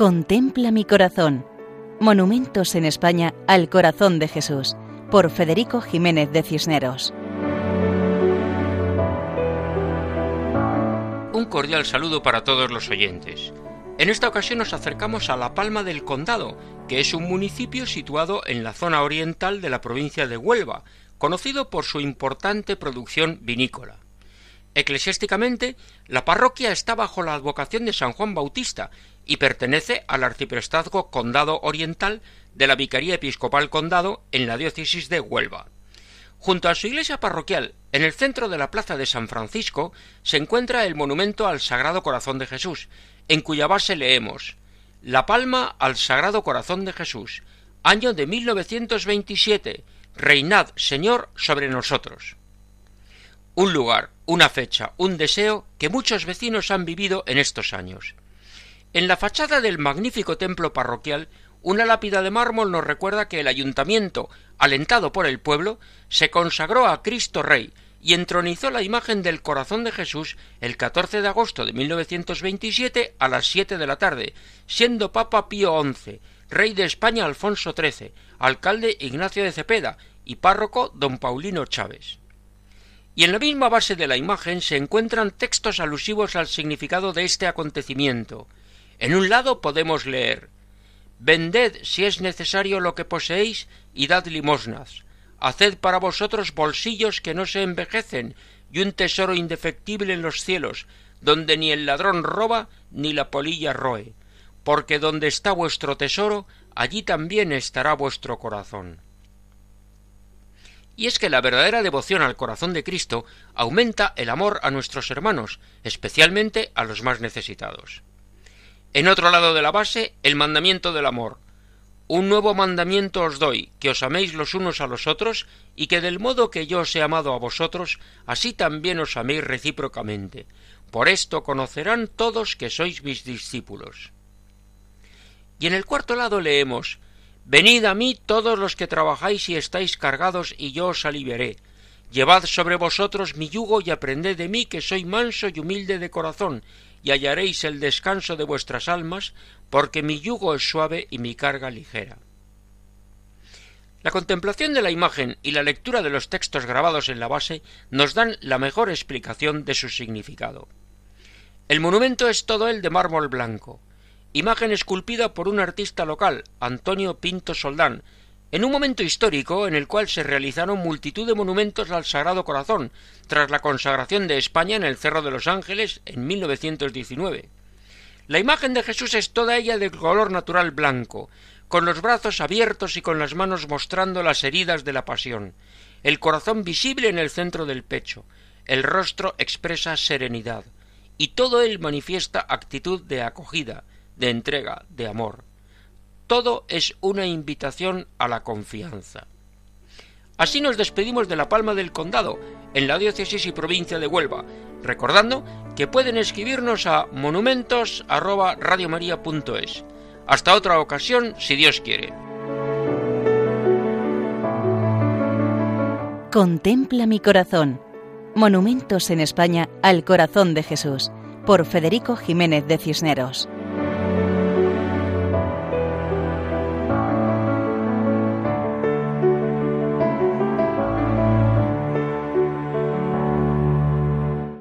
Contempla mi corazón. Monumentos en España al corazón de Jesús, por Federico Jiménez de Cisneros. Un cordial saludo para todos los oyentes. En esta ocasión nos acercamos a La Palma del Condado, que es un municipio situado en la zona oriental de la provincia de Huelva, conocido por su importante producción vinícola. Eclesiásticamente, la parroquia está bajo la advocación de San Juan Bautista y pertenece al arciprestazgo Condado Oriental de la Vicaría Episcopal Condado en la diócesis de Huelva. Junto a su iglesia parroquial, en el centro de la plaza de San Francisco, se encuentra el monumento al Sagrado Corazón de Jesús, en cuya base leemos La Palma al Sagrado Corazón de Jesús, año de 1927, Reinad, Señor, sobre nosotros. Un lugar, una fecha, un deseo que muchos vecinos han vivido en estos años. En la fachada del magnífico templo parroquial, una lápida de mármol nos recuerda que el ayuntamiento, alentado por el pueblo, se consagró a Cristo Rey, y entronizó la imagen del corazón de Jesús el 14 de agosto de 1927 a las 7 de la tarde, siendo Papa Pío XI, rey de España Alfonso XIII, alcalde Ignacio de Cepeda y párroco don Paulino Chávez. Y en la misma base de la imagen se encuentran textos alusivos al significado de este acontecimiento. En un lado podemos leer Vended si es necesario lo que poseéis y dad limosnas Haced para vosotros bolsillos que no se envejecen y un tesoro indefectible en los cielos, donde ni el ladrón roba ni la polilla roe, porque donde está vuestro tesoro, allí también estará vuestro corazón. Y es que la verdadera devoción al corazón de Cristo aumenta el amor a nuestros hermanos, especialmente a los más necesitados. En otro lado de la base, el mandamiento del amor, un nuevo mandamiento os doy, que os améis los unos a los otros, y que del modo que yo os he amado a vosotros, así también os améis recíprocamente. Por esto conocerán todos que sois mis discípulos. Y en el cuarto lado leemos Venid a mí todos los que trabajáis y estáis cargados, y yo os aliviaré. Llevad sobre vosotros mi yugo y aprended de mí, que soy manso y humilde de corazón, y hallaréis el descanso de vuestras almas, porque mi yugo es suave y mi carga ligera. La contemplación de la imagen y la lectura de los textos grabados en la base nos dan la mejor explicación de su significado. El monumento es todo el de mármol blanco, imagen esculpida por un artista local, Antonio Pinto Soldán, en un momento histórico en el cual se realizaron multitud de monumentos al Sagrado Corazón, tras la consagración de España en el Cerro de los Ángeles en 1919. La imagen de Jesús es toda ella de color natural blanco, con los brazos abiertos y con las manos mostrando las heridas de la pasión, el corazón visible en el centro del pecho, el rostro expresa serenidad, y todo él manifiesta actitud de acogida, de entrega, de amor. Todo es una invitación a la confianza. Así nos despedimos de la Palma del Condado, en la diócesis y provincia de Huelva, recordando que pueden escribirnos a monumentos@radiomaria.es. Hasta otra ocasión, si Dios quiere. Contempla mi corazón. Monumentos en España al corazón de Jesús, por Federico Jiménez de Cisneros.